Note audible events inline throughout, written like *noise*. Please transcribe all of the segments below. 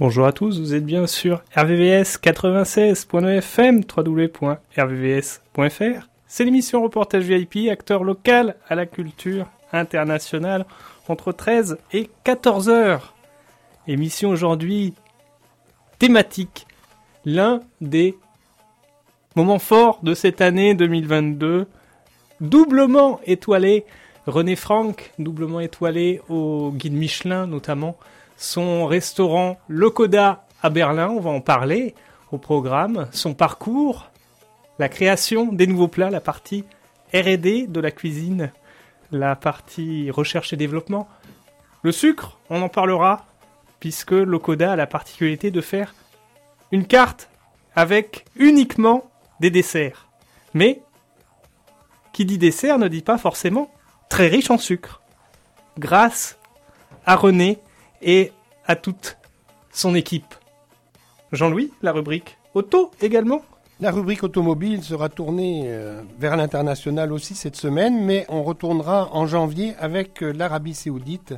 Bonjour à tous, vous êtes bien sur RVVS 96.9 www.rvvs.fr. C'est l'émission Reportage VIP, acteur local à la culture internationale, entre 13 et 14 heures. Émission aujourd'hui thématique, l'un des moments forts de cette année 2022, doublement étoilé. René Franck, doublement étoilé au guide Michelin notamment son restaurant Locoda à Berlin, on va en parler au programme, son parcours, la création des nouveaux plats, la partie R&D de la cuisine, la partie recherche et développement. Le sucre, on en parlera, puisque Locoda a la particularité de faire une carte avec uniquement des desserts. Mais, qui dit dessert ne dit pas forcément très riche en sucre. Grâce à René et à toute son équipe. Jean-Louis, la rubrique auto également La rubrique automobile sera tournée euh, vers l'international aussi cette semaine, mais on retournera en janvier avec euh, l'Arabie saoudite.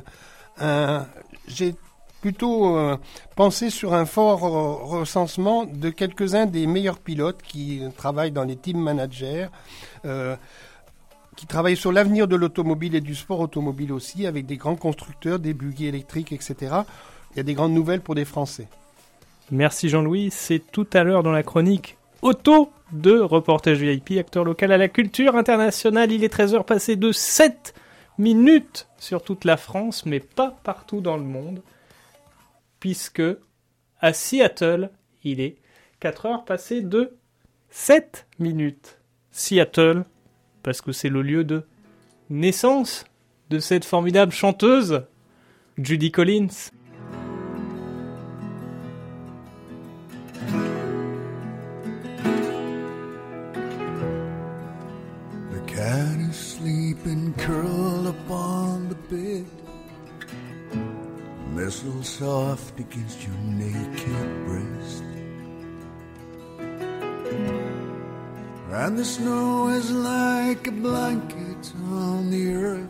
J'ai plutôt euh, pensé sur un fort recensement de quelques-uns des meilleurs pilotes qui travaillent dans les team managers qui travaille sur l'avenir de l'automobile et du sport automobile aussi, avec des grands constructeurs, des buggy électriques, etc. Il y a des grandes nouvelles pour des Français. Merci Jean-Louis, c'est tout à l'heure dans la chronique auto de Reportage VIP, acteur local à la culture internationale. Il est 13h passé de 7 minutes sur toute la France, mais pas partout dans le monde, puisque à Seattle, il est 4 heures passées de 7 minutes. Seattle, parce que c'est le lieu de naissance de cette formidable chanteuse, Judy Collins. The cat is sleeping curled upon the bed, nestle soft against your naked breast. And the snow is like a blanket on the earth,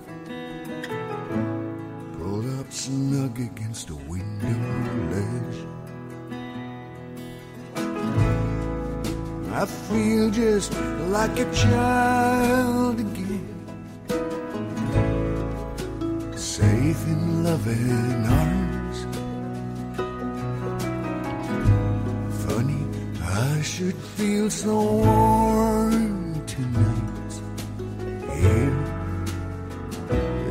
pulled up snug against a window ledge. I feel just like a child again, safe in loving arms. Should feel so warm tonight here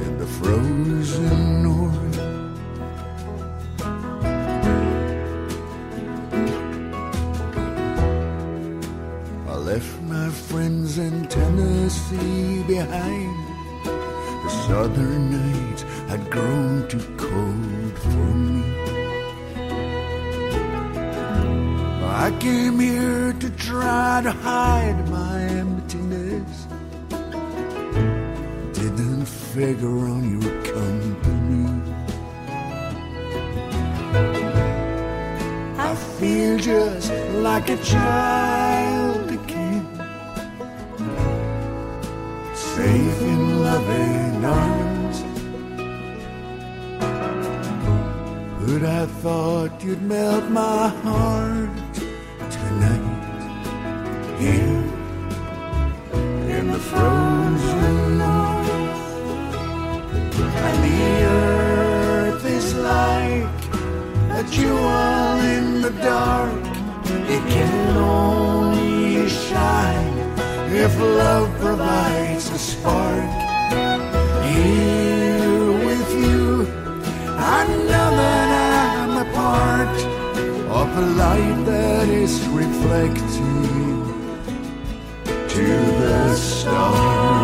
in the frozen north. I left my friends in Tennessee behind. The southern nights had grown too cold I came here to try to hide my emptiness. Didn't figure on your company. I feel just like a child again, safe in loving arms. But I thought you'd melt my heart jewel in the dark. It can only shine if love provides a spark. Here with you, I know that I'm a part of the light that is reflecting to the stars.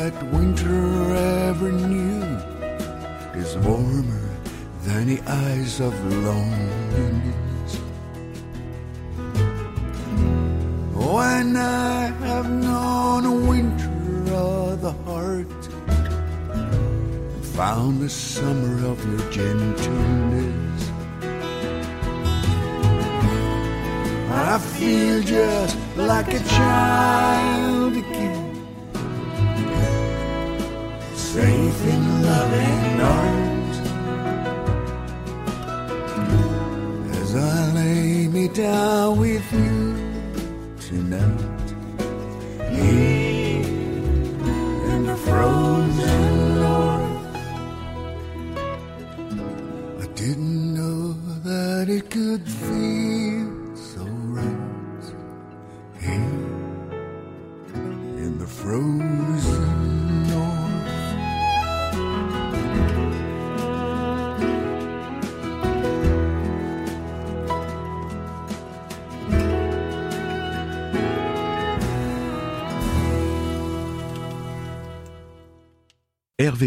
That winter ever knew is warmer than the eyes of loneliness. When I have known a winter of the heart, and found the summer of your gentleness. I feel just like a child safe in loving arms. As I lay me down with you tonight,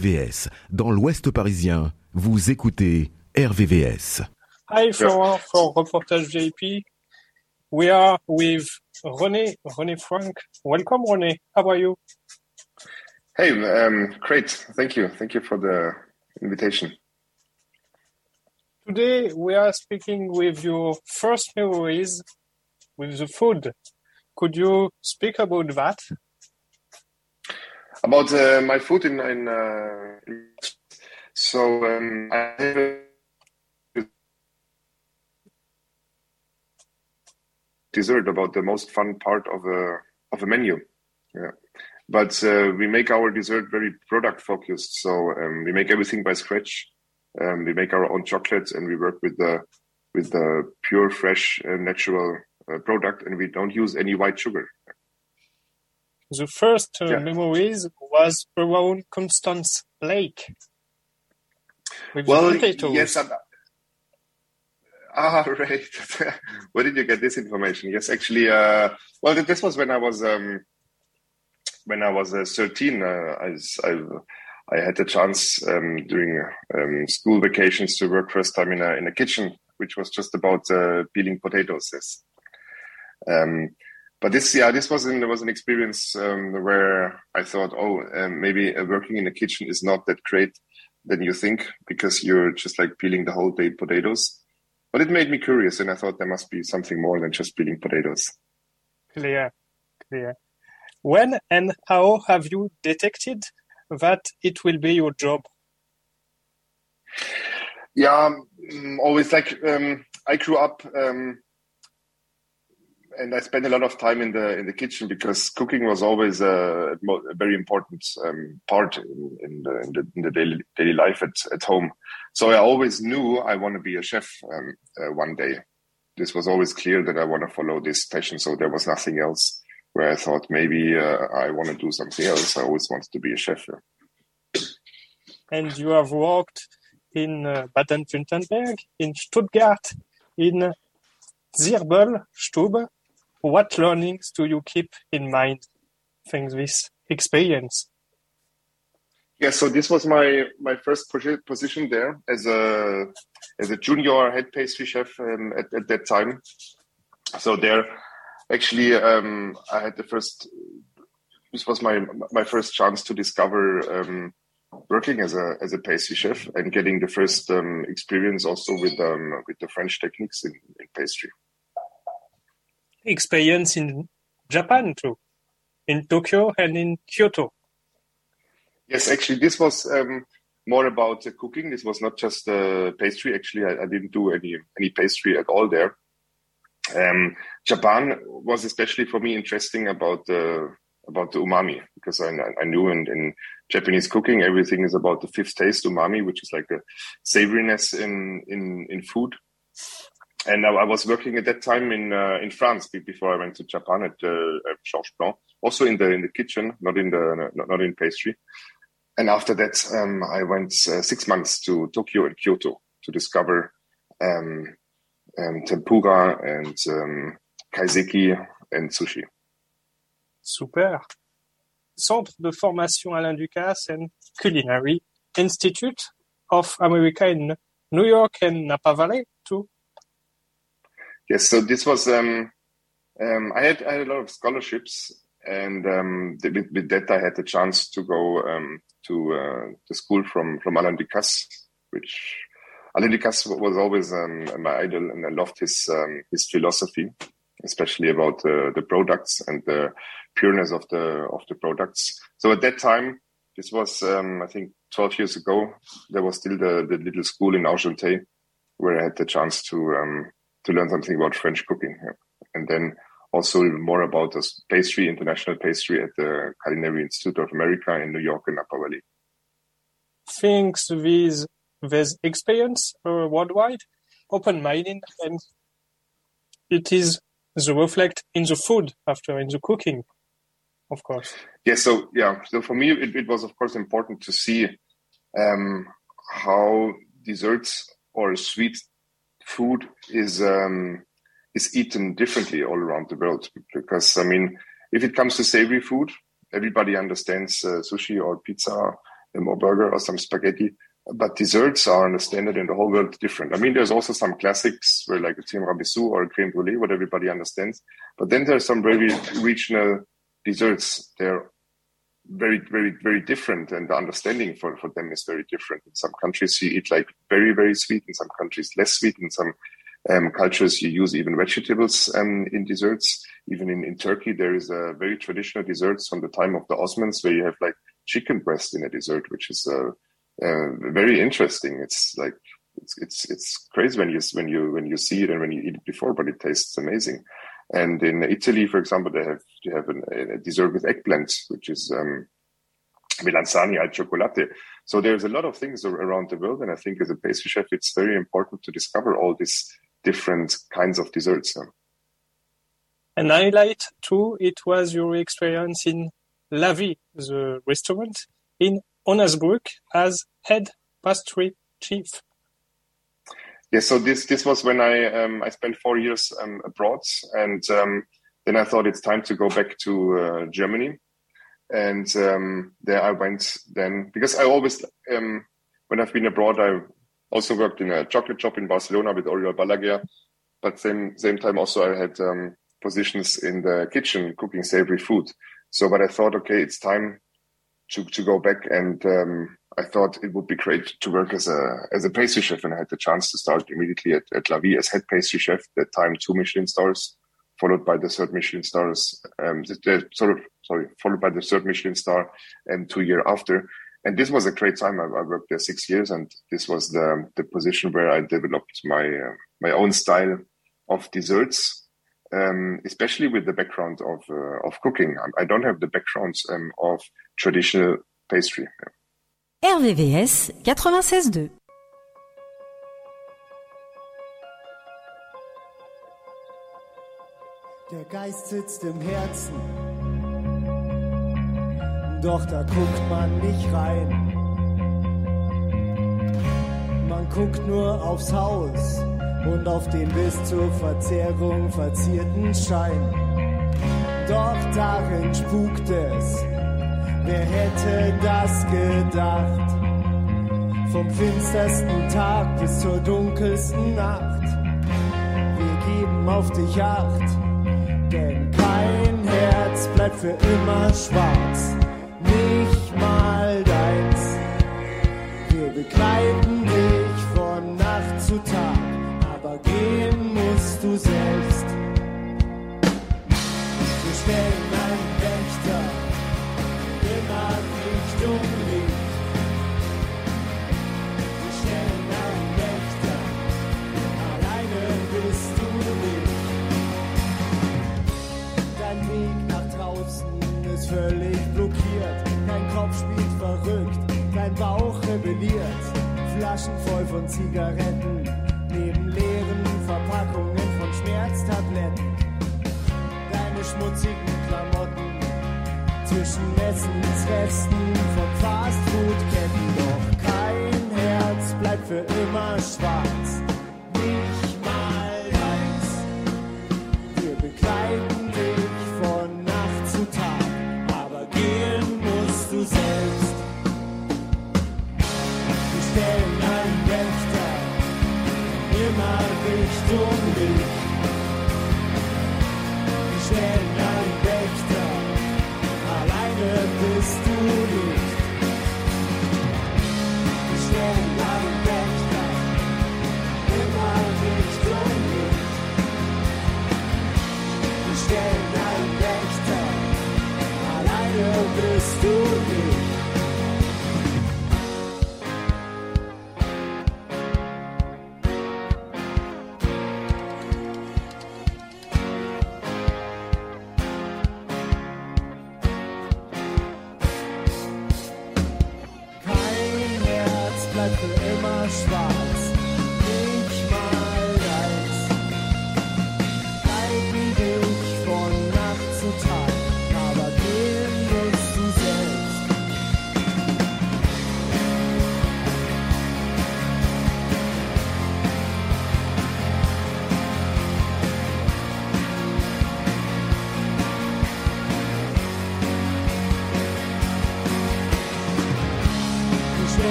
RVVS. Dans l'Ouest parisien, vous écoutez RVVS. Hi, Florent for Reportage VIP. We are with René, René Frank. Welcome, René. How are you? Hey, um, great. Thank you. Thank you for the invitation. Today we are speaking with your first memories with the food. Could you speak about that? About uh, my food in, in, uh, so um, I have dessert about the most fun part of a of a menu. Yeah, but uh, we make our dessert very product focused. So um, we make everything by scratch. Um, we make our own chocolates, and we work with the with the pure, fresh, uh, natural uh, product, and we don't use any white sugar. The first uh, Yeah. memories was around Constance Lake. With Well, potatoes. yes. I'm, *laughs* ah, right. *laughs* Where did you get this information? Yes, actually, uh, well, this was when I was um, when I was uh, thirteen. Uh, I, I I had the chance um, during um, school vacations to work first time in a in a kitchen, which was just about uh, peeling potatoes. Yes. Um, but this, yeah, this was an was an experience um, where I thought, oh, um, maybe uh, working in a kitchen is not that great than you think because you're just like peeling the whole day potatoes. But it made me curious, and I thought there must be something more than just peeling potatoes. Clear, clear. When and how have you detected that it will be your job? Yeah, um, always like um, I grew up, um, and I spent a lot of time in the in the kitchen because cooking was always a, a very important um, part in, in the in the, in the daily daily life at, at home. So I always knew I want to be a chef um, uh, one day. This was always clear that I want to follow this passion. So there was nothing else where I thought maybe uh, I want to do something else. I always wanted to be a chef. yeah. And you have worked in uh, Baden-Württemberg, in Stuttgart, in Zirbelstube. What learnings do you keep in mind from this experience? Yeah, so this was my my first position there as a as a junior head pastry chef um, at, at that time. So there, actually, um, I had the first. This was my my first chance to discover um, working as a as a pastry chef and getting the first um, experience also with um, with the French techniques in, in pastry. Experience in Japan too, in Tokyo and in Kyoto. Yes, actually, this was um, more about uh, cooking. This was not just uh, pastry. Actually, I, I didn't do any any pastry at all there. Um, Japan was especially for me interesting about the about the umami because I, I knew in, in Japanese cooking everything is about the fifth taste umami, which is like the savoriness in in in food. And I, I was working at that time in uh, in France before I went to Japan at, uh, at Georges Blanc, also in the in the kitchen, not in the not, not in pastry. And after that, um, I went uh, six months to Tokyo and Kyoto to discover um, um, tempura and um, kaiseki and sushi. Super. Centre de Formation Alain Ducasse and Culinary Institute of America in New York and Napa Valley too. Yes, so this was um, um, I had I had a lot of scholarships, and um, th- with, with that I had the chance to go um, to uh, the school from from Alain Ducasse, which Alain Ducasse was always um, my idol, and I loved his um, his philosophy, especially about uh, the products and the pureness of the of the products. So at that time, this was I think 12 years ago. There was still the, the little school in Argenteuil where I had the chance to um, to learn something about French cooking, yeah. and then also more about this pastry, international pastry at the Culinary Institute of America in New York and Napa Valley. Thanks to this experience uh, worldwide, open-minded, and it is the reflect in the food after in the cooking, of course. Yeah, so yeah, so for me it, it was of course important to see um, how desserts or sweet food is um, is eaten differently all around the world. Because I mean, if it comes to savory food, everybody understands uh, sushi or pizza um, or burger or some spaghetti. But desserts are understood in the whole world different. I mean, there's also some classics where like a tiramisu or a creme brulee, what everybody understands. But then there's some very regional desserts. They're very, very, very different, and the understanding for, for them is very different. In some countries, you eat like very, very sweet. In some countries, less sweet. In some um, cultures, you use even vegetables um, in desserts. Even in, in Turkey, there is a very traditional desserts from the time of the Osmans where you have like chicken breast in a dessert, which is uh, uh, very interesting. It's like it's it's it's crazy when you when you when you see it and when you eat it before, but it tastes amazing. And in Italy, for example, they have they have an, a dessert with eggplant, which is um, melanzane al chocolate. So there's a lot of things around the world, and I think as a pastry chef, it's very important to discover all these different kinds of desserts. And highlight too, it was your experience in La Vie, the restaurant in Osnabrück as head pastry chief. Yeah, so this this was when I um, I spent four years um, abroad, and um, then I thought it's time to go back to uh, Germany, and um, there I went then because I always um, when I've been abroad I also worked in a chocolate shop in Barcelona with Oriol Balaguer, but same same time also I had um, positions in the kitchen cooking savory food. So, but I thought, okay, it's time to to go back and I thought it would be great to work as a as a pastry chef, and I had the chance to start immediately at, at La Vie as head pastry chef. That time, two Michelin stars, followed by the third Michelin stars. Um, the, the, sort of sorry, followed by the third Michelin star, and two year after. And this was a great time. I, I, worked there six years, and this was the the position where I developed my uh, my own style of desserts, um, especially with the background of uh, of cooking. I, I, don't have the background um, of traditional pastry. RVVS 96.2 Der Geist sitzt im Herzen, doch da guckt man nicht rein. Man guckt nur aufs Haus und auf den bis zur Verzehrung verzierten Schein. Doch darin spukt es Wer hätte das gedacht? Vom finstersten Tag bis zur dunkelsten Nacht. Wir geben auf dich Acht, denn kein Herz bleibt für immer schwarz. Nicht mal deins. Wir begleiten dich von Nacht zu Tag, aber gehen musst du selbst. Wir stellen völlig blockiert. Dein Kopf spielt verrückt, dein Bauch rebelliert. Flaschen voll von Zigaretten, neben leeren Verpackungen von Schmerztabletten. Deine schmutzigen Klamotten zwischen Essensresten von Fastfood-Ketten. Doch kein Herz bleibt für immer schwarz. Yeah.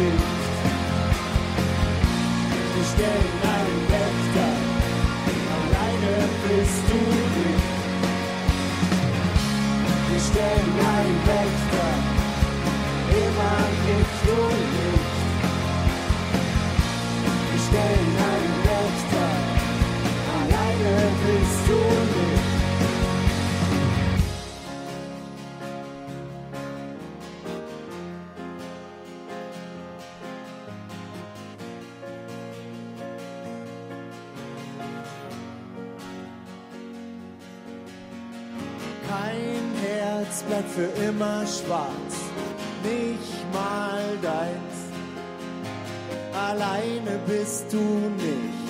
Richtung Licht. Für immer schwarz, nicht mal deins. Alleine bist du nicht,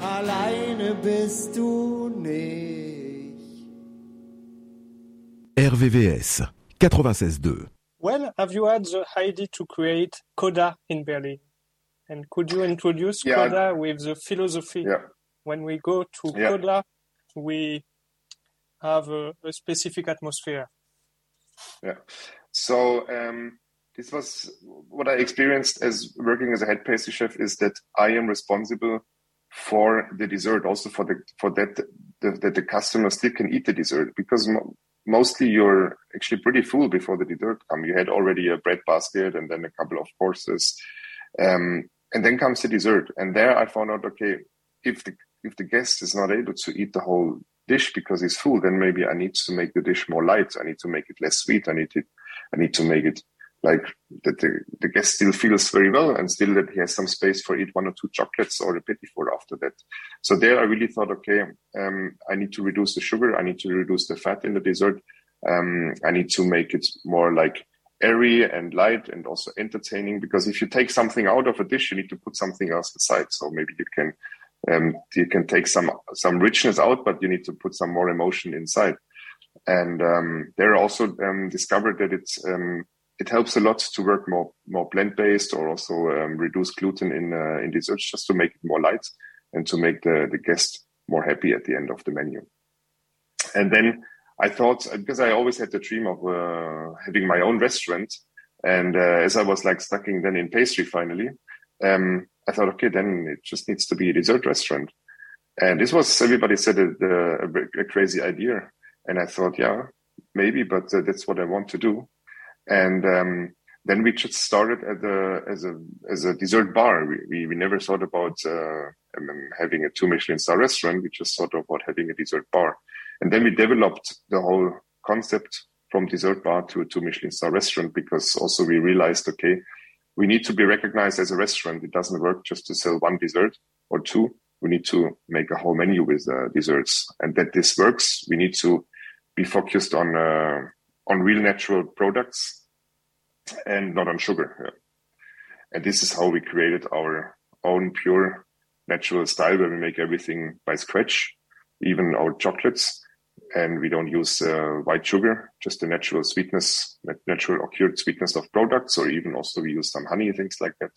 alleine bist du nicht. RVVS 96.2. When have you had the idea to create Coda in Berlin? And could you introduce Yeah. Coda with the philosophy? Yeah. When we go to Yeah. Coda, we have a, a specific atmosphere. Yeah. So um, this was what I experienced as working as a head pastry chef is that I am responsible for the dessert, also for the for that the, that the customer still can eat the dessert because mo- mostly you're actually pretty full before the dessert come. You had already a bread basket and then a couple of courses, um, and then comes the dessert. And there I found out, okay, if the if the guest is not able to eat the whole dish because it's full, then maybe I need to make the dish more light. I need to make it less sweet. I need to, I need to make it like that the, the guest still feels very well and still that he has some space for eat one or two chocolates or a petit four after that. So there I really thought, okay, um, I need to reduce the sugar. I need to reduce the fat in the dessert. Um, I need to make it more like airy and light and also entertaining because if you take something out of a dish, you need to put something else aside. So maybe you can um, you can take some some richness out, but you need to put some more emotion inside. And um, there also um, discovered that it's um, it helps a lot to work more more blend based or also um, reduce gluten in uh, in desserts just to make it more light and to make the the guest more happy at the end of the menu. And then I thought because I always had the dream of uh, having my own restaurant, and uh, as I was like stuck in then in pastry finally, um, I thought, okay, then it just needs to be a dessert restaurant. And this was everybody said a, a, a crazy idea, and I thought, yeah, maybe, but uh, that's what I want to do. And um, then we just started as a as a as a dessert bar. We we, we never thought about uh, having a two Michelin star restaurant. We just thought about having a dessert bar, and then we developed the whole concept from dessert bar to a two Michelin star restaurant because also we realized, okay, we need to be recognized as a restaurant. It doesn't work just to sell one dessert or two. We need to make a whole menu with uh, desserts, and that this works, we need to be focused on uh, on real natural products and not on sugar. Yeah. And this is how we created our own pure natural style, where we make everything by scratch, even our chocolates, and we don't use uh, white sugar, just the natural sweetness, natural occurred sweetness of products, or even also we use some honey, things like that.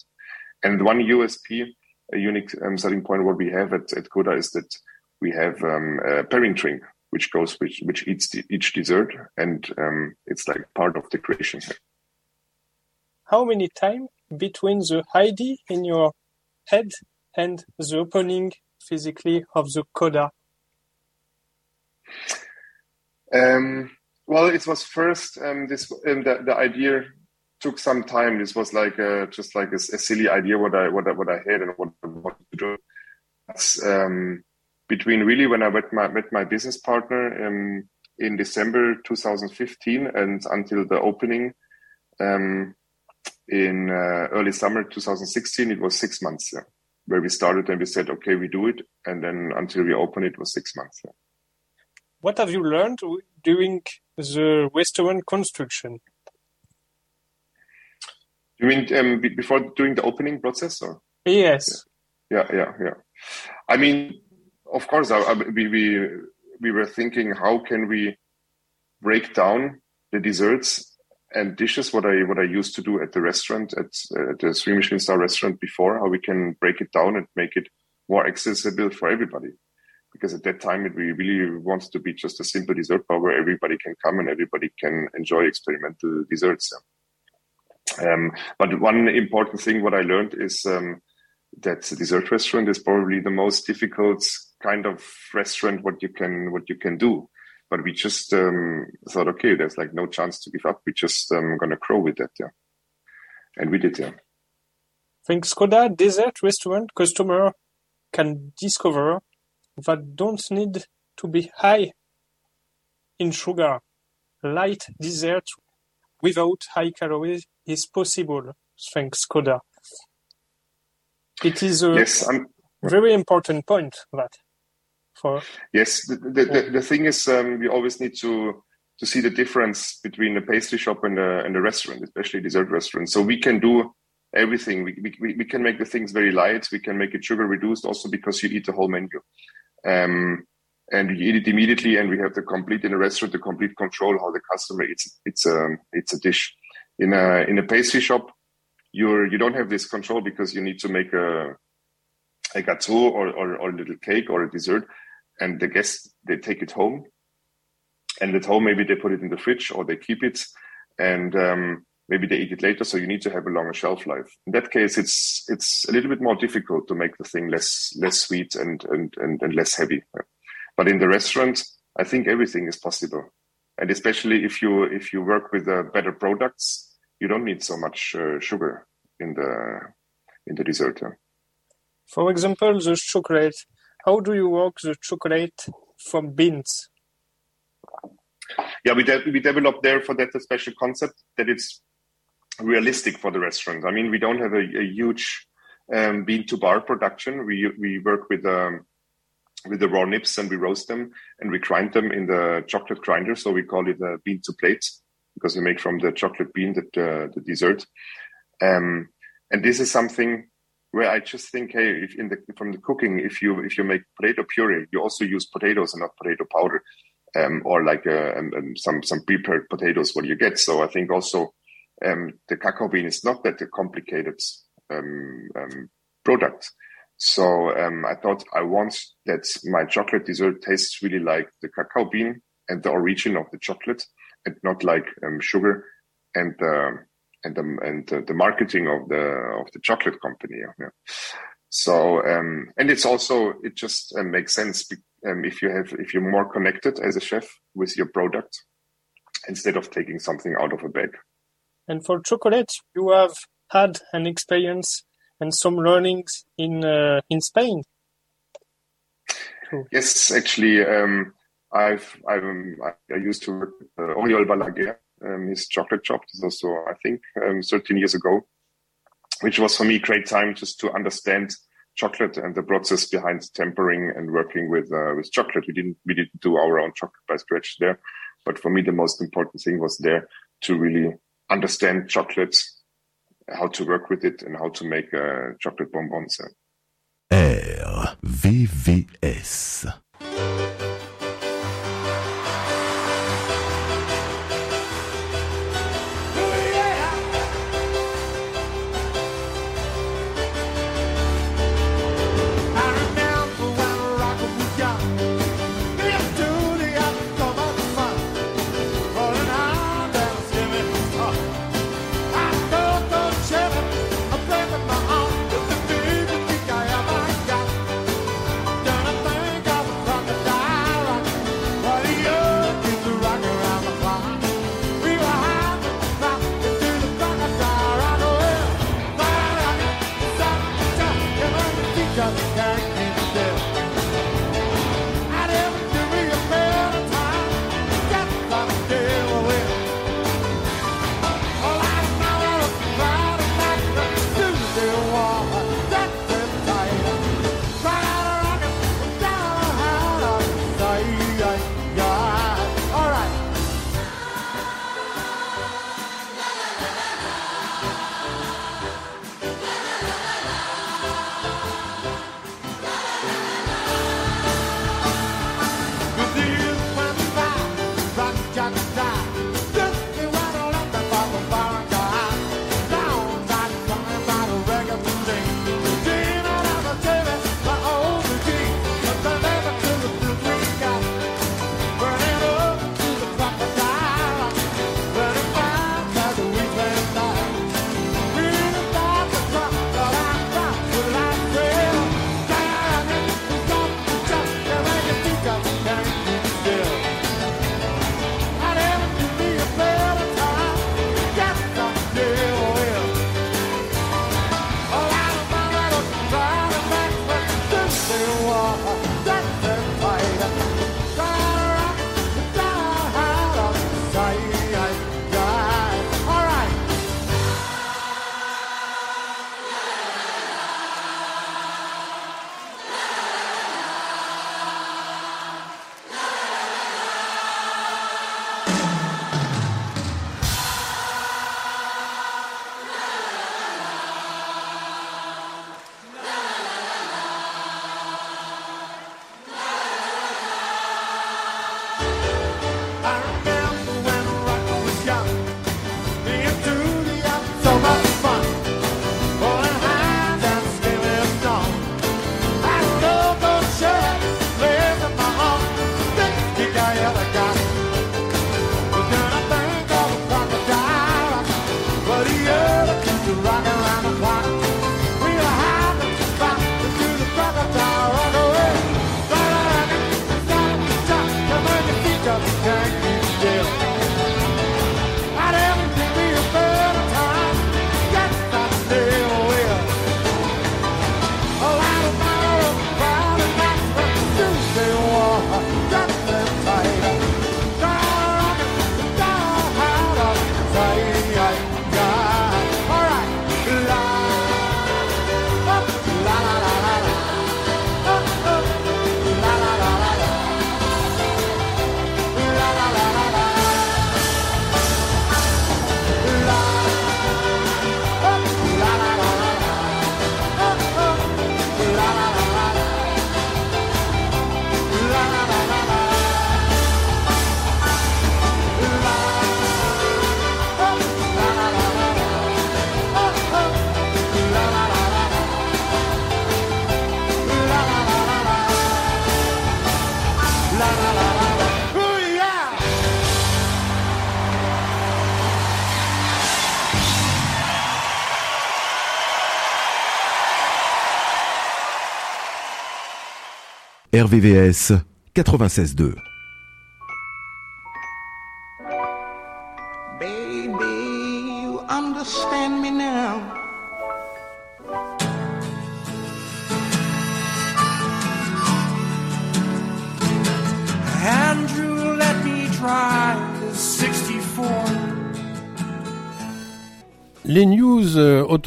And one USP, a unique um, selling point, what we have at, at Coda is that we have um, a pairing drink, which goes which which eats the, each dessert, and um, it's like part of the creation. How many time between the idea in your head and the opening physically of the Coda? Um, well, it was first um, this um, the, the idea took some time. This was like a, just like a, a silly idea what I what I, what I had and what I wanted to do. Um, between really when I met my met my business partner um, in December 2015 and until the opening um, in uh, early summer 2016, it was six months. Yeah, where we started and we said, okay, we do it, and then until we open it was six months. Yeah. What have you learned during the restaurant construction? You mean um, be- before doing the opening process, or? Yes. Yeah, yeah, yeah. I mean, of course, I, I, we we we were thinking, how can we break down the desserts and dishes? What I what I used to do at the restaurant at, uh, the three Michelin star restaurant before, how we can break it down and make it more accessible for everybody. Because at that time, it, we really wanted to be just a simple dessert bar where everybody can come and everybody can enjoy experimental desserts. Um, but one important thing what I learned is um, that dessert restaurant is probably the most difficult kind of restaurant what you can what you can do. But we just um, thought, okay, there's like no chance to give up. We're just um, gonna grow with that, yeah. And we did, yeah. Thanks, Coda dessert restaurant customer can discover that don't need to be high in sugar. Light dessert without high calories is possible, thanks Coda. It is a Yes, I'm, very important point that for Yes, the, the, the, the thing is, um, we always need to to see the difference between the pastry shop and the, and the restaurant, especially dessert restaurant. So we can do everything. We, we, we can make the things very light. We can make it sugar reduced also because you eat the whole menu. Um, and you eat it immediately and we have the complete in a restaurant, the complete control how the customer eats. It's a, it's a dish. In a, in a pastry shop, you're, you don't have this control because you need to make a, a gâteau or, or, or a little cake or a dessert and the guests they take it home and at home maybe they put it in the fridge or they keep it and um, maybe they eat it later so you need to have a longer shelf life in that case it's it's a little bit more difficult to make the thing less less sweet and and and, and less heavy but in the restaurant i think everything is possible and especially if you if you work with uh, better products you don't need so much uh, sugar in the in the dessert. For example, the chocolate. How do you work the chocolate from beans? yeah, we de- we developed there for that a special concept that it's realistic for the restaurant. I mean, we don't have a, a huge um, bean to bar production. We we work with um, with the raw nibs and we roast them and we grind them in the chocolate grinder. So we call it a bean to plate because we make from the chocolate bean that uh, the dessert. Um, and this is something where I just think, hey, if in the from the cooking, if you if you make potato puree, you also use potatoes and not potato powder um, or like uh, some some prepared potatoes what you get. So I think also um, the cacao bean is not that a complicated um, um, product. So um, I thought I want that my chocolate dessert tastes really like the cacao bean and the origin of the chocolate, and not like um, sugar and uh, and the and the, the marketing of the of the chocolate company. Yeah. So um, and it's also it just uh, makes sense if you have if you're more connected as a chef with your product instead of taking something out of a bag. And for chocolate, you have had an experience and some learnings in uh, in Spain. Yes, actually, um, I've I'm, I used to work with uh, Oriol Balaguer, um, his chocolate shop. This also I think um, 13 years ago, which was for me great time just to understand chocolate and the process behind tempering and working with uh, with chocolate. We didn't we didn't do our own chocolate by scratch there, but for me the most important thing was there to really understand chocolate, how to work with it, and how to make uh, chocolate bonbons. RVVS. RVVS 96.2.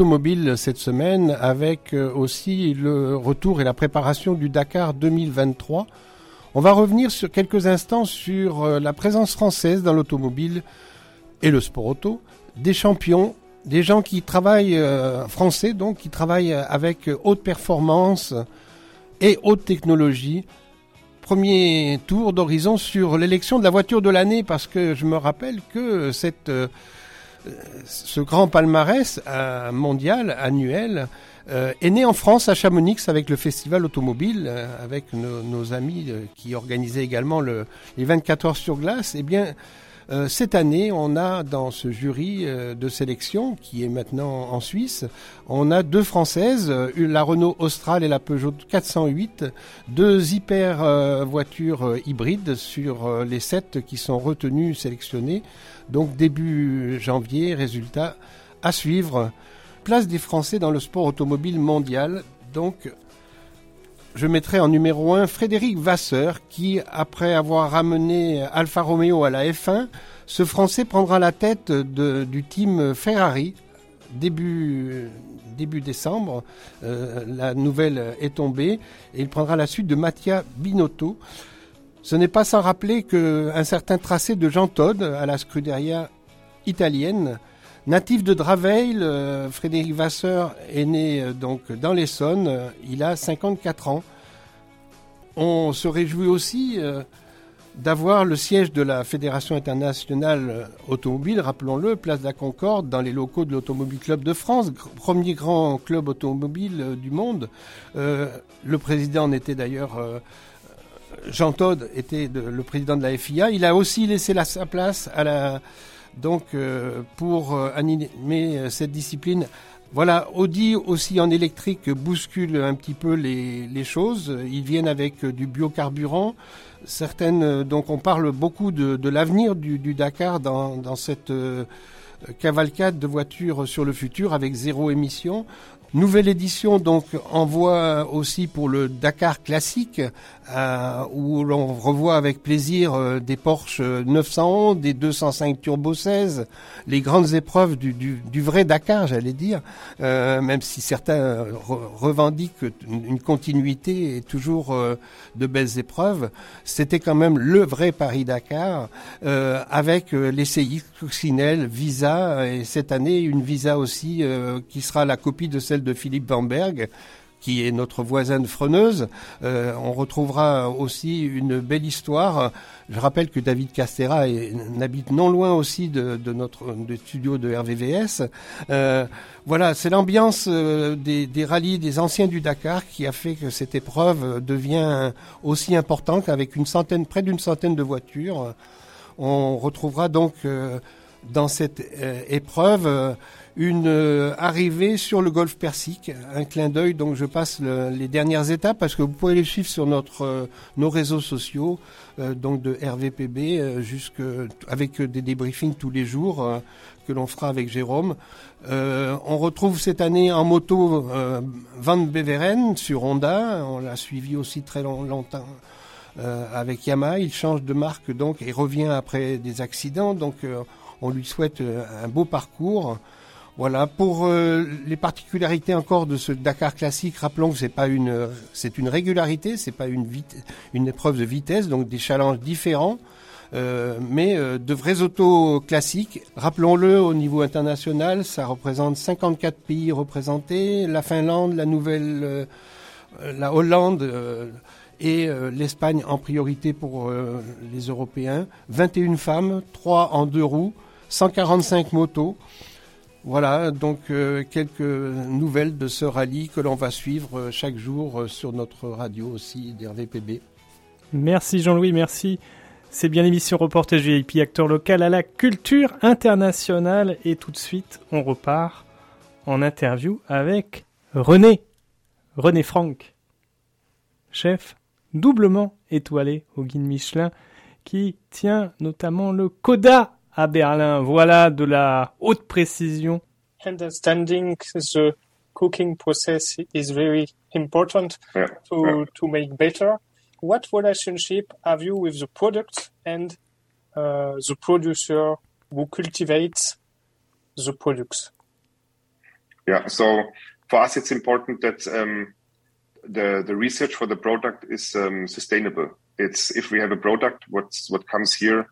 news automobiles cette semaine avec euh, aussi le retour et la préparation du Dakar 2023. On va revenir sur quelques instants sur euh, la présence française dans l'automobile et le sport auto, des champions, des gens qui travaillent euh, français donc qui travaillent avec haute performance et haute technologie. Premier tour d'horizon sur l'élection de la voiture de l'année parce que je me rappelle que cette ce grand palmarès euh, mondial annuel euh, est né en France à Chamonix avec le festival automobile, euh, avec nos, amis qui organisaient également le, les 24 heures sur glace. Eh bien, cette année, on a dans ce jury de sélection, qui est maintenant en Suisse, on a deux Françaises, la Renault Austral et la Peugeot 408, deux hyper voitures hybrides sur les sept qui sont retenues, sélectionnées. Donc début janvier, résultat à suivre. Place des Français dans le sport automobile mondial. Donc je mettrai en numéro 1 Frédéric Vasseur qui, après avoir ramené Alfa Romeo à la F1, ce Français prendra la tête du team Ferrari début, début décembre. Euh, la nouvelle est tombée et il prendra la suite de Mattia Binotto. Ce n'est pas sans rappeler qu'un certain tracé de Jean Todt à la Scuderia italienne Natif de Draveil, euh, Frédéric Vasseur est né euh, donc dans l'Essonne. Euh, il a 54 ans. On se réjouit aussi d'avoir le siège de la Fédération internationale automobile, rappelons-le, place de la Concorde, dans les locaux de l'Automobile Club de France, premier grand club automobile du monde. Le président en était d'ailleurs Jean Todt était le président de la FIA. Il a aussi laissé la- sa place à la donc euh, pour euh, animer euh, cette discipline. Voilà, Audi aussi en électrique bouscule un petit peu les, choses. Ils viennent avec du biocarburant. Certaines, donc on parle beaucoup de, l'avenir du, Dakar dans, cette cavalcade de voitures sur le futur avec zéro émission. Nouvelle édition donc en voie aussi pour le Dakar classique euh, où l'on revoit avec plaisir euh, des Porsche 911, des 205 Turbo 16, les grandes épreuves du, du, du vrai Dakar, j'allais dire, euh, même si certains re- revendiquent une continuité et toujours de belles épreuves. C'était quand même le vrai Paris-Dakar avec euh, l'essayiste Coccinelle, Visa et cette année une Visa aussi qui sera la copie de celle de Philippe Bamberg qui est notre voisin de Freneuse. Euh, on retrouvera aussi une belle histoire. Je rappelle que David Castera n'habite non loin aussi de, notre studio de RVVS. Euh, voilà, c'est l'ambiance euh, des, des rallyes des anciens du Dakar qui a fait que cette épreuve devient aussi importante avec une centaine, près d'une centaine de voitures. On retrouvera donc dans cette épreuve une euh, arrivée sur le golfe Persique, un clin d'œil. Donc je passe le- les dernières étapes parce que vous pouvez les suivre sur notre euh, nos réseaux sociaux, euh, donc de RVPB, avec des débriefings tous les jours que l'on fera avec Jérôme. On retrouve cette année en moto Van Beveren sur Honda. On l'a suivi aussi très long- longtemps avec Yamaha. Il change de marque donc et revient après des accidents. Donc on lui souhaite un beau parcours. Voilà pour euh, les particularités encore de ce Dakar classique. Rappelons que c'est pas une c'est une régularité, c'est pas une vite épreuve de vitesse, donc des challenges différents. Euh, mais euh, de vrais autos classiques. Rappelons-le, au niveau international, ça représente 54 pays représentés, la Finlande, la Nouvelle, la Hollande et l'Espagne en priorité pour les Européens. 21 femmes, 3 en deux roues, 145 motos. Voilà, donc euh, quelques nouvelles de ce rallye que l'on va suivre euh, chaque jour euh, sur notre radio aussi d'RVPB. Merci Jean-Louis, merci. C'est bien l'émission Reportage VIP, acteur local à la culture internationale. Et tout de suite, on repart en interview avec René. René Franck, chef doublement étoilé au guide Michelin, qui tient notamment le Coda à Berlin. Voilà de la haute précision. understanding the cooking process is very important Yeah. to Yeah. to make better. What relationship have you with the product and uh, the producer who cultivates the products? Yeah. So for us, it's important that um, the the research for the product is um, sustainable. It's if we have a product, what's what comes here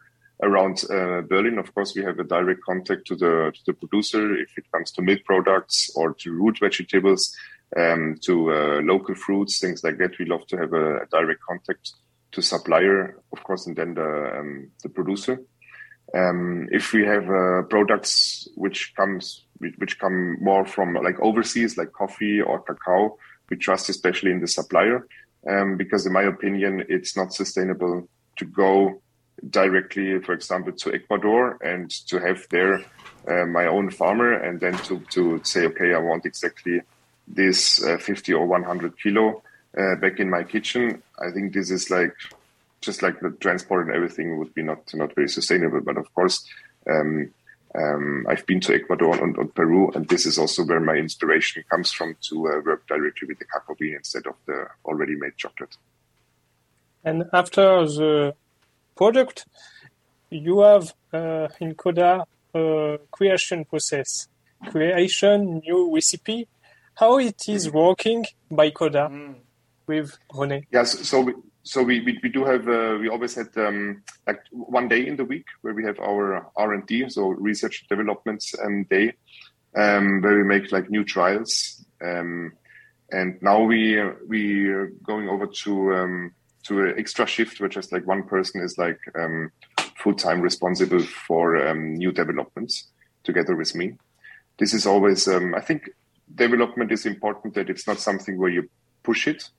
around uh, Berlin. Of course, we have a direct contact to the to the producer. If it comes to milk products or to root vegetables, um, to uh, local fruits, things like that, we love to have a, a direct contact to supplier, of course, and then the um, the producer. Um, if we have uh, products which comes which come more from like overseas, like coffee or cacao, we trust especially in the supplier, um, because in my opinion, it's not sustainable to go directly, for example, to Ecuador and to have there uh, my own farmer and then to to say, okay, I want exactly this uh, 50 or 100 kilo uh, back in my kitchen. I think this is like just like the transport and everything would be not not very sustainable. But of course, um, um, I've been to Ecuador and, and Peru, and this is also where my inspiration comes from to uh, work directly with the cacao bean instead of the already made chocolate. And after the product, you have uh, in Coda a creation process, creation new recipe. How it is working by Coda with René? Yes, so we, so we, we, we do have uh, we always had um, like one day in the week where we have our R and D, so research developments um, day, um, where we make like new trials. Um, and now we we are going over to um, to an extra shift, where just like one person is like um, full time responsible for um, new developments together with me. This is always um, I think development is important that it's not something where you push it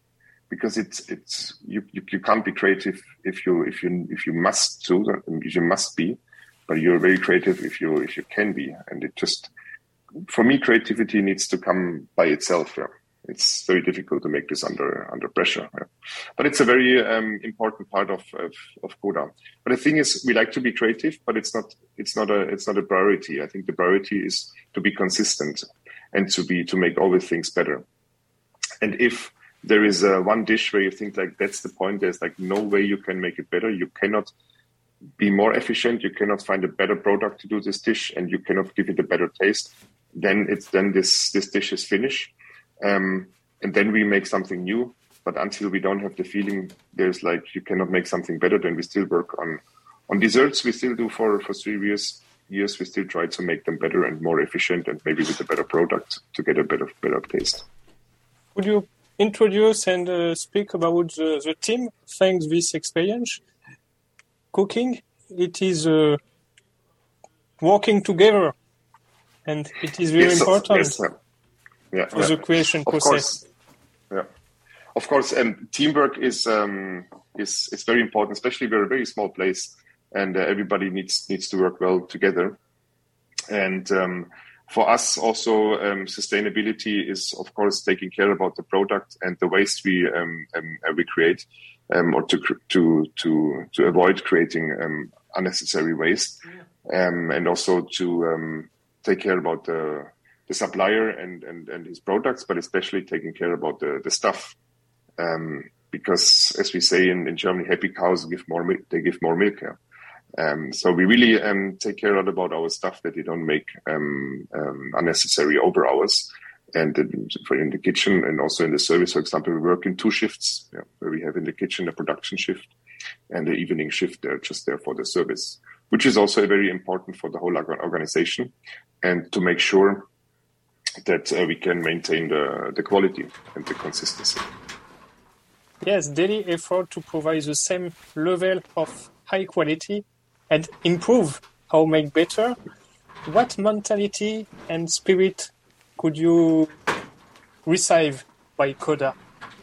because it's it's you, you, you can't be creative if you if you if you must do if you must be but you're very creative if you if you can be and it just for me creativity needs to come by itself yeah. It's very difficult to make this under under pressure but it's a very um, important part of, of of Coda but the thing is we like to be creative but it's not it's not a it's not a priority I think the priority is to be consistent and to be to make all the things better. And if there is uh, one dish where you think like that's the point, there's like no way you can make it better. You cannot be more efficient. You cannot find a better product to do this dish, and you cannot give it a better taste. Then it's then this this dish is finished, um, and then we make something new. But until we don't have the feeling, there's like you cannot make something better. Then we still work on on desserts. We still do for for three years. Years we still try to make them better and more efficient, and maybe with a better product to get a better better taste. Would you introduce and uh, speak about the, the team thanks this experience? Cooking, it is uh, working together, and it is very Yes, important yes, yeah. Yeah, for yeah. the creation Of process. course. Yeah, of course. Um, teamwork is um, is is very important, especially we're a very small place, and uh, everybody needs needs to work well together. And um, for us, also um, sustainability is, of course, taking care about the product and the waste we um, um, uh, we create, um, or to to to to avoid creating um, unnecessary waste, um, and also to um, take care about the the supplier and, and, and his products, but especially taking care about the, the stuff. Um, because as we say in, in Germany, happy cows give more milk, they give more milk. Yeah. Um, so we really um, take care a lot about our stuff that they don't make um, um, unnecessary over hours. And in, for in the kitchen and also in the service, for example, we work in two shifts, yeah, where we have in the kitchen a production shift and the evening shift. They're just there for the service, which is also very important for the whole organization and to make sure that uh, we can maintain the, the quality and the consistency. Yes, daily effort to provide the same level of high quality and improve or make better. What mentality and spirit could you receive by Coda?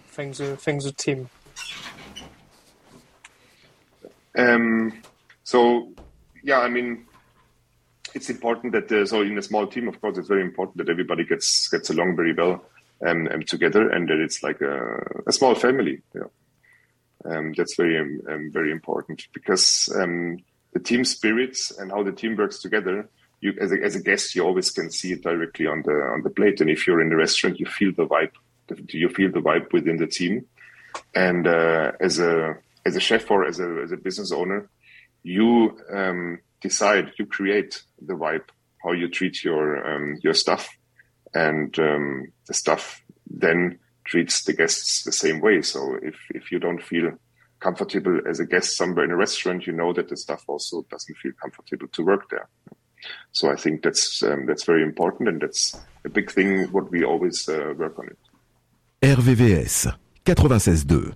Thanks the, thanks the team. Um, so, yeah, I mean, it's important that uh, so in a small team, of course, it's very important that everybody gets gets along very well um, and together, and that it's like a, a small family. Yeah. Um, that's very um, um, very important because um, the team spirits and how the team works together. You, as a, as a guest, you always can see it directly on the on the plate, and if you're in the restaurant, you feel the vibe. You feel the vibe within the team, and uh, as a as a chef or as a as a business owner, you um, decide, you create the vibe, how you treat your um, your stuff, and um, the stuff then treats the guests the same way. So if if you don't feel comfortable as a guest somewhere in a restaurant, you know that the staff also doesn't feel comfortable to work there. So I think that's um, that's very important, and that's a big thing. What we always uh, work on it. RVVS 96.2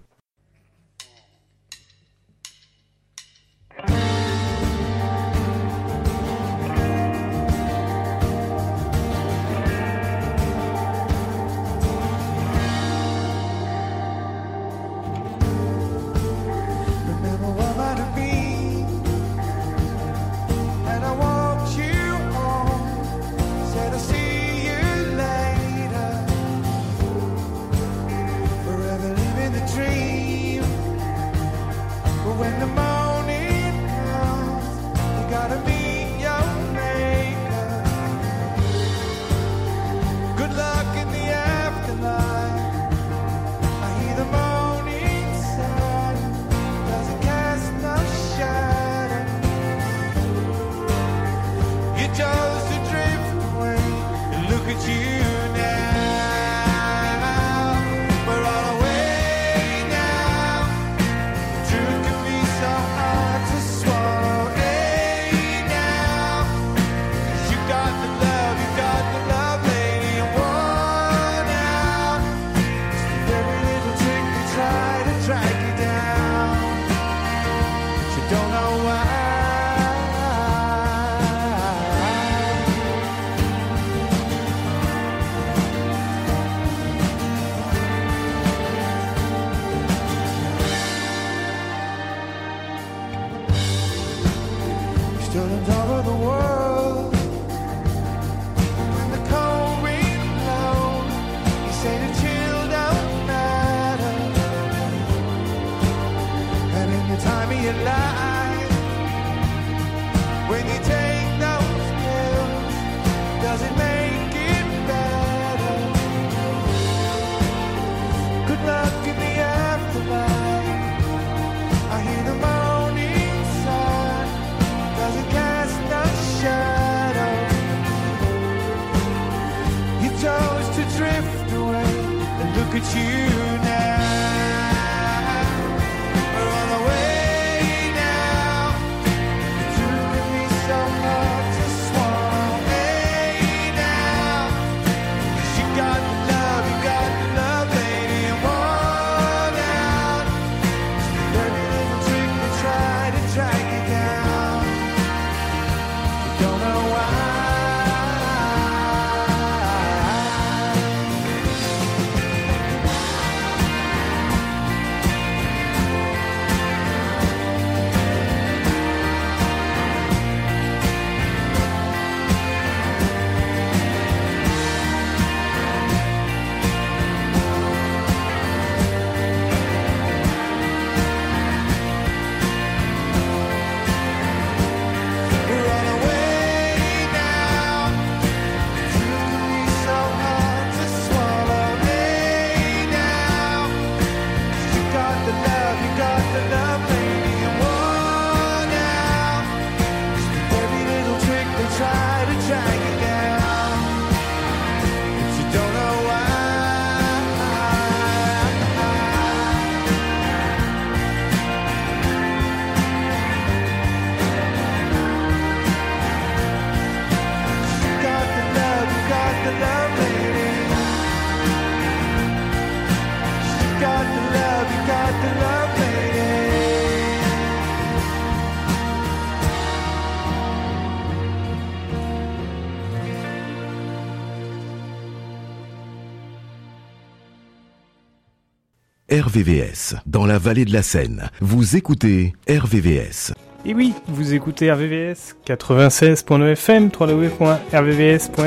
RVVS. Dans la vallée de la Seine, vous écoutez RVVS. Et oui, vous écoutez RVVS 96.9 FM, www.rvvs.fr.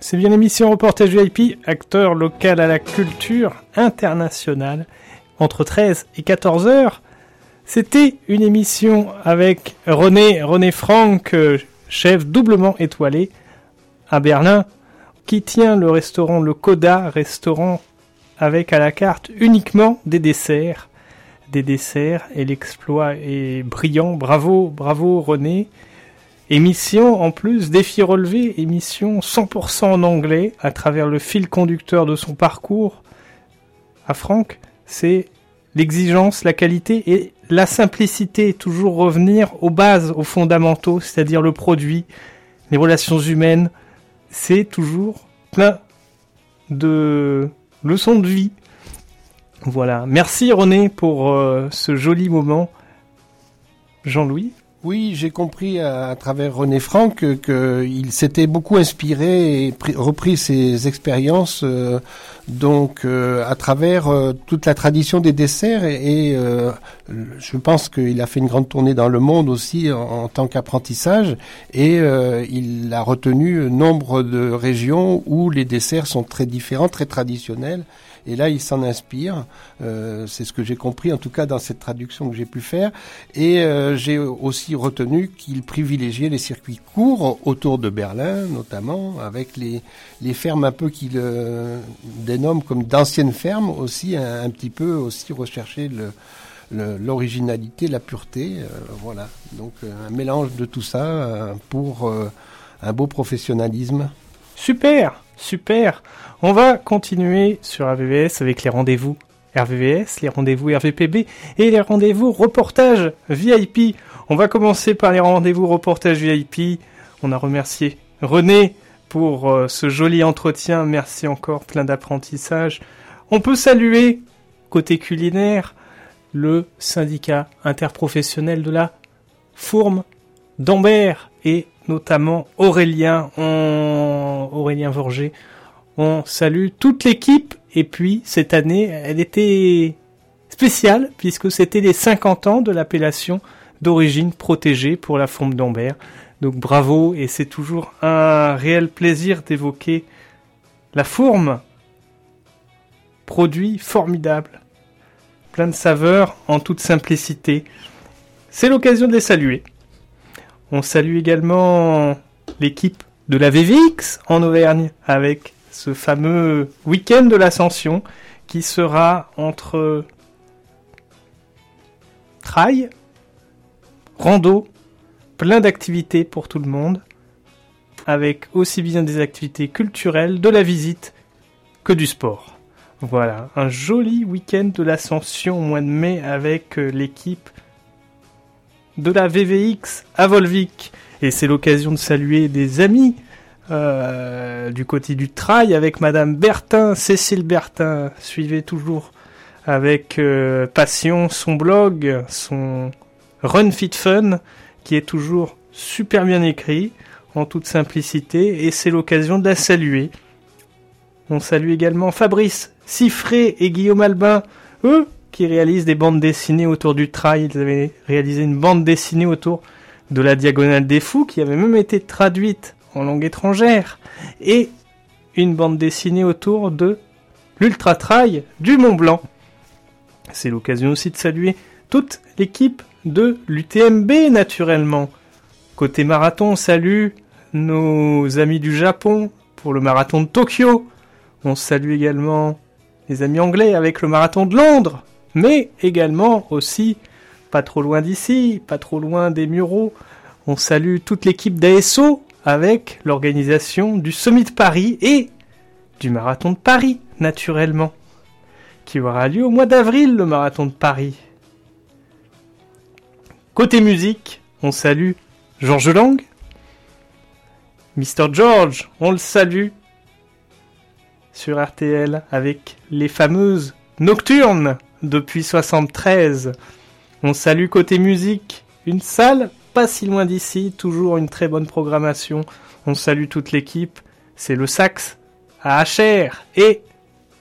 C'est bien l'émission Reportage VIP, acteur local à la culture internationale, entre 13 et 14 heures. C'était une émission avec René, René Franck, euh, chef doublement étoilé à Berlin, qui tient le restaurant Le Coda, restaurant avec à la carte uniquement des desserts. Des desserts et l'exploit est brillant. Bravo, bravo René. Émission en plus, défi relevé, émission 100% en anglais à travers le fil conducteur de son parcours. À Franck, c'est l'exigence, la qualité et la simplicité, toujours revenir aux bases, aux fondamentaux, c'est-à-dire le produit, les relations humaines. C'est toujours plein de leçons de vie. Voilà. Merci René pour euh, ce joli moment. Jean-Louis Oui, j'ai compris à, travers René Franck qu'il s'était beaucoup inspiré et pris- repris ses expériences euh, donc euh, à travers euh, toute la tradition des desserts et, je pense qu'il a fait une grande tournée dans le monde aussi en, en tant qu'apprentissage et il a retenu nombre de régions où les desserts sont très différents, très traditionnels. Et là, il s'en inspire. Euh, c'est ce que j'ai compris, en tout cas dans cette traduction que j'ai pu faire. Et euh, j'ai aussi retenu qu'il privilégiait les circuits courts autour de Berlin, notamment, avec les, les fermes un peu qu'il euh, dénomme comme d'anciennes fermes aussi, un, petit peu aussi rechercher le- l'originalité, la pureté, euh, voilà. Donc euh, un mélange de tout ça euh, pour euh, un beau professionnalisme. Super, super. On va continuer sur RVVS avec les rendez-vous RVVS, les rendez-vous RVPB et les rendez-vous reportage VIP. On va commencer par les rendez-vous reportage VIP. On a remercié René pour euh, ce joli entretien. Merci encore, plein d'apprentissage. On peut saluer, côté culinaire, le syndicat interprofessionnel de la fourme d'Ambert et notamment Aurélien, on... Aurélien Vorger. On salue toute l'équipe et puis cette année, elle était spéciale puisque c'était les 50 ans de l'appellation d'origine protégée pour la fourme d'Ambert. Donc bravo et c'est toujours un réel plaisir d'évoquer la fourme. Produit formidable, plein de saveurs en toute simplicité. C'est l'occasion de les saluer. On salue également l'équipe de la VVX en Auvergne avec ce fameux week-end de l'ascension qui sera entre trail, rando, plein d'activités pour tout le monde, avec aussi bien des activités culturelles, de la visite que du sport. Voilà, un joli week-end de l'ascension au mois de mai avec euh, l'équipe de la VVX à Volvic. Et c'est l'occasion de saluer des amis euh, du côté du trail avec Madame Bertin, Cécile Bertin. Suivez toujours avec euh, passion son blog, son Run Fit Fun, qui est toujours super bien écrit, en toute simplicité, et c'est l'occasion de la saluer. On salue également Fabrice Siffré et Guillaume Albin, eux qui réalisent des bandes dessinées autour du trail. Ils avaient réalisé une bande dessinée autour de la Diagonale des Fous, qui avait même été traduite en langue étrangère, et une bande dessinée autour de l'Ultra Trail du Mont Blanc. C'est l'occasion aussi de saluer toute l'équipe de l'UTMB naturellement. Côté marathon, on salue nos amis du Japon pour le marathon de Tokyo. On salue également les amis anglais avec le marathon de Londres, mais également aussi pas trop loin d'ici, pas trop loin des Mureaux. On salue toute l'équipe d'ASO avec l'organisation du Summit de Paris et du marathon de Paris, naturellement, qui aura lieu au mois d'avril, le marathon de Paris. Côté musique, on salue Georges Lang, Mr. George, on le salue sur RTL avec les fameuses Nocturnes depuis 73. On salue côté musique une salle pas si loin d'ici, toujours une très bonne programmation. On salue toute l'équipe. C'est le Sax à HR et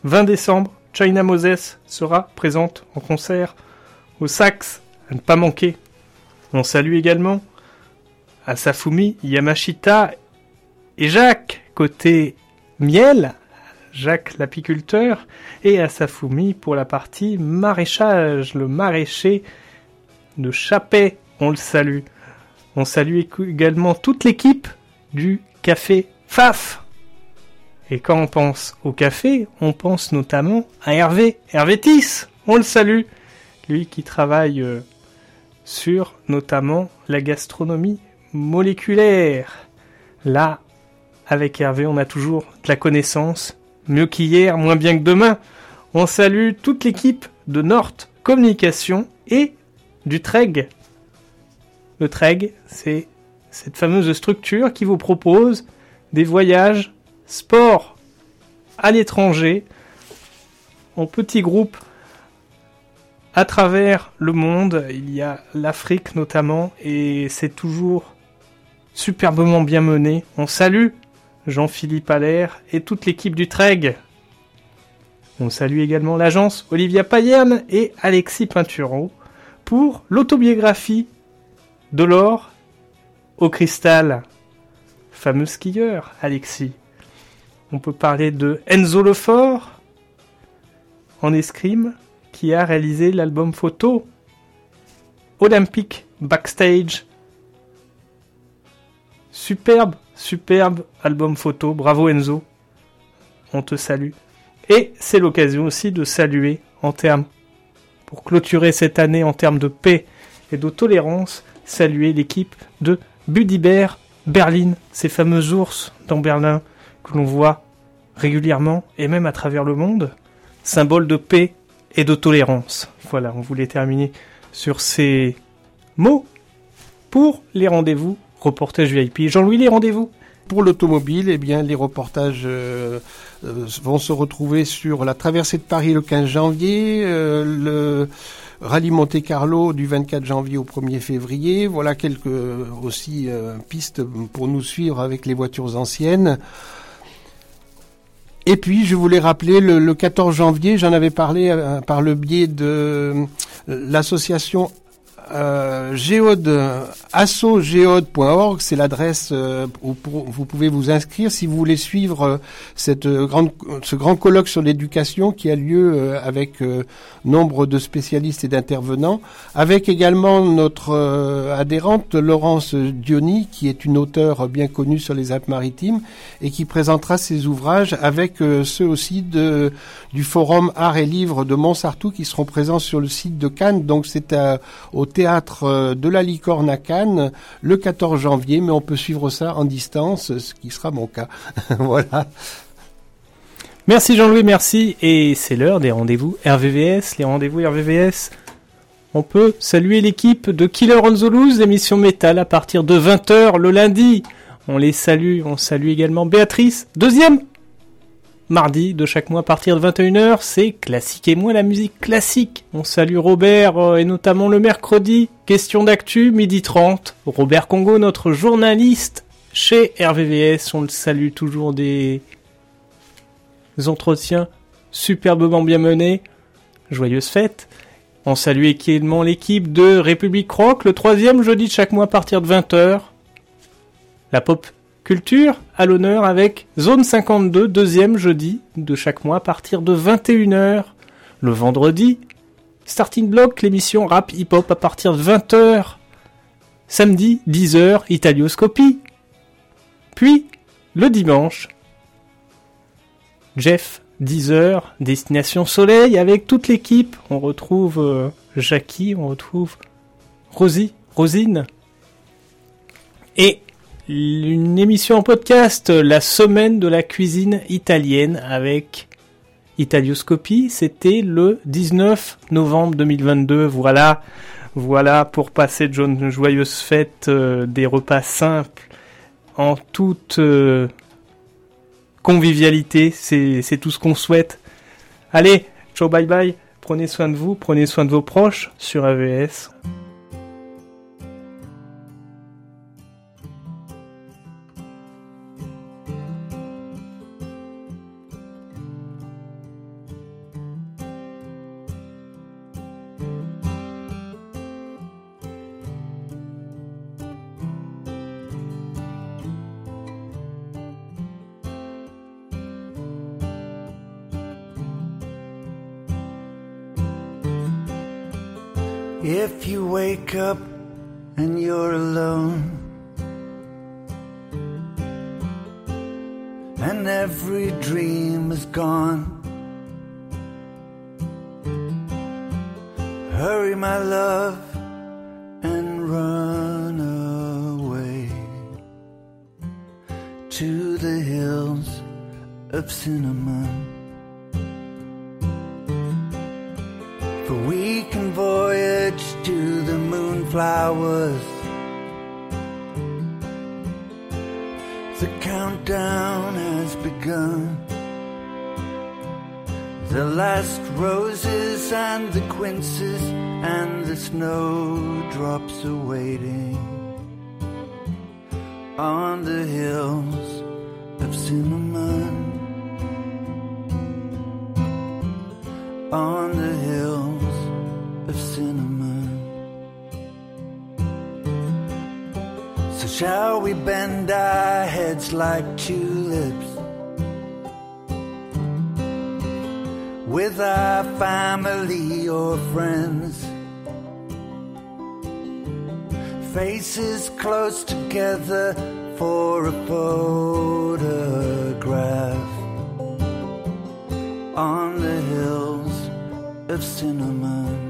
20 décembre, China Moses sera présente en concert au sax, à ne pas manquer. On salue également Asafumi Yamashita et Jacques côté miel, Jacques l'apiculteur, et Asafumi pour la partie maraîchage, le maraîcher de Chapet, on le salue. On salue également toute l'équipe du café FAF. Et quand on pense au café, on pense notamment à Hervé, Hervé Tis, on le salue, lui qui travaille euh, sur notamment la gastronomie moléculaire. Là, avec Hervé, on a toujours de la connaissance, mieux qu'hier, moins bien que demain. On salue toute l'équipe de Nord Communication et du TREG. Le TREG, c'est cette fameuse structure qui vous propose des voyages sport à l'étranger en petits groupes à travers le monde. Il y a l'Afrique notamment et c'est toujours superbement bien mené. On salue Jean-Philippe Allaire et toute l'équipe du TREG. On salue également l'agence Olivia Payerne et Alexis Pinturo pour l'autobiographie de l'or au cristal. Fameux skieur, Alexis. On peut parler de Enzo Lefort en escrime qui a réalisé l'album photo Olympique Backstage. Superbe, superbe album photo. Bravo Enzo. On te salue. Et c'est l'occasion aussi de saluer en termes, pour clôturer cette année en termes de paix et de tolérance, saluer l'équipe de Budibert Berlin, ces fameux ours dans Berlin que l'on voit régulièrement et même à travers le monde, symbole de paix et de tolérance. Voilà, on voulait terminer sur ces mots pour les rendez-vous reportage VIP. Jean-Louis, les rendez-vous Pour l'automobile, eh bien, les reportages euh, euh, vont se retrouver sur la traversée de Paris le 15 janvier, euh, le rallye Monte Carlo du 24 janvier au 1er février. Voilà quelques aussi pistes pour nous suivre avec les voitures anciennes. Et puis, je voulais rappeler, le, le 14 janvier, j'en avais parlé par le biais de l'association euh, géode, c'est l'adresse euh, où vous pouvez vous inscrire si vous voulez suivre euh, cette grande, ce grand colloque sur l'éducation qui a lieu euh, avec nombre de spécialistes et d'intervenants, avec également notre adhérente Laurence Diony, qui est une auteure bien connue sur les Alpes-Maritimes et qui présentera ses ouvrages avec ceux aussi du forum Art et Livres de Montsartou qui seront présents sur le site de Cannes. Donc c'est au théâtre euh, de la Licorne à Cannes le 14 janvier, mais on peut suivre ça en distance, ce qui sera mon cas. *laughs* voilà. Merci Jean-Louis, merci. Et c'est l'heure des rendez-vous RVVS. Les rendez-vous RVVS, on peut saluer l'équipe de Killer on the Loose, l'émission métal à partir de 20h le lundi. On les salue, on salue également Béatrice. Deuxième mardi de chaque mois à partir de 21h, c'est Classique et moi la musique classique. On salue Robert euh, et notamment le mercredi, question d'actu, midi 30. Robert Congo, notre journaliste chez RVVS, on le salue toujours des entretiens superbement bien menés. Joyeuse fête. On salue également l'équipe de République Rock, le troisième jeudi de chaque mois à partir de 20h. La pop culture à l'honneur avec Zone 52, deuxième jeudi de chaque mois à partir de 21h. Le vendredi, Starting Block, l'émission rap hip-hop à partir de 20h. Samedi, 10h, Italioscopie. Puis, le dimanche, Jeff, 10h, Destination Soleil, avec toute l'équipe. On retrouve euh, Jackie, on retrouve Rosie, Rosine. Et une émission en podcast, la semaine de la cuisine italienne avec Italioscopie. C'était le 19 novembre 2022. Voilà, voilà pour passer de jo- joyeuses fêtes, euh, des repas simples en toute euh, convivialité. C'est tout ce qu'on souhaite. Allez, ciao, bye bye. Prenez soin de vous, prenez soin de vos proches sur AVS. If you wake up and you're alone, and every dream is gone. Hurry, my love, and run away to the hills of cinnamon. The moonflowers. The countdown has begun. The last roses and the quinces and the snowdrops are waiting on the hills of cinnamon. On the hills of cinnamon. Shall we bend our heads like tulips? with our family or friends. Faces close together for a photograph on the hills of cinnamon.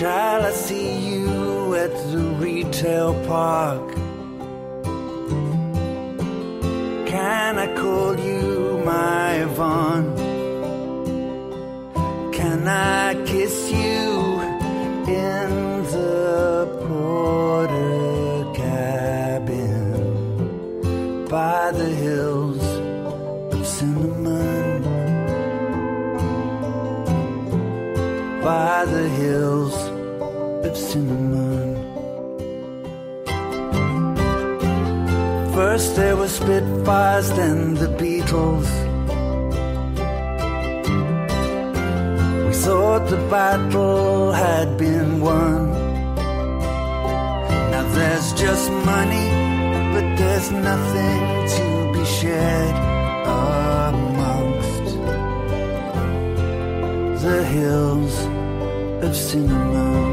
Shall I see you at the retail park? Can I call you my Yvonne? Can I kiss you in the porter cabin by the hills of cinnamon? By the cinnamon. First there were Spitfires, then the Beatles. We thought the battle had been won. Now there's just money, but there's nothing to be shared amongst the hills of cinnamon.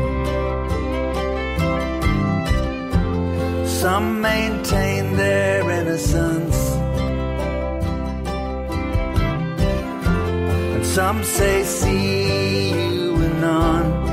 Some maintain their innocence, and some say, See you anon.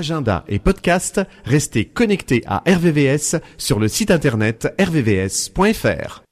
Agenda et podcast, restez connectés à RVVS sur le site internet rvvs.fr.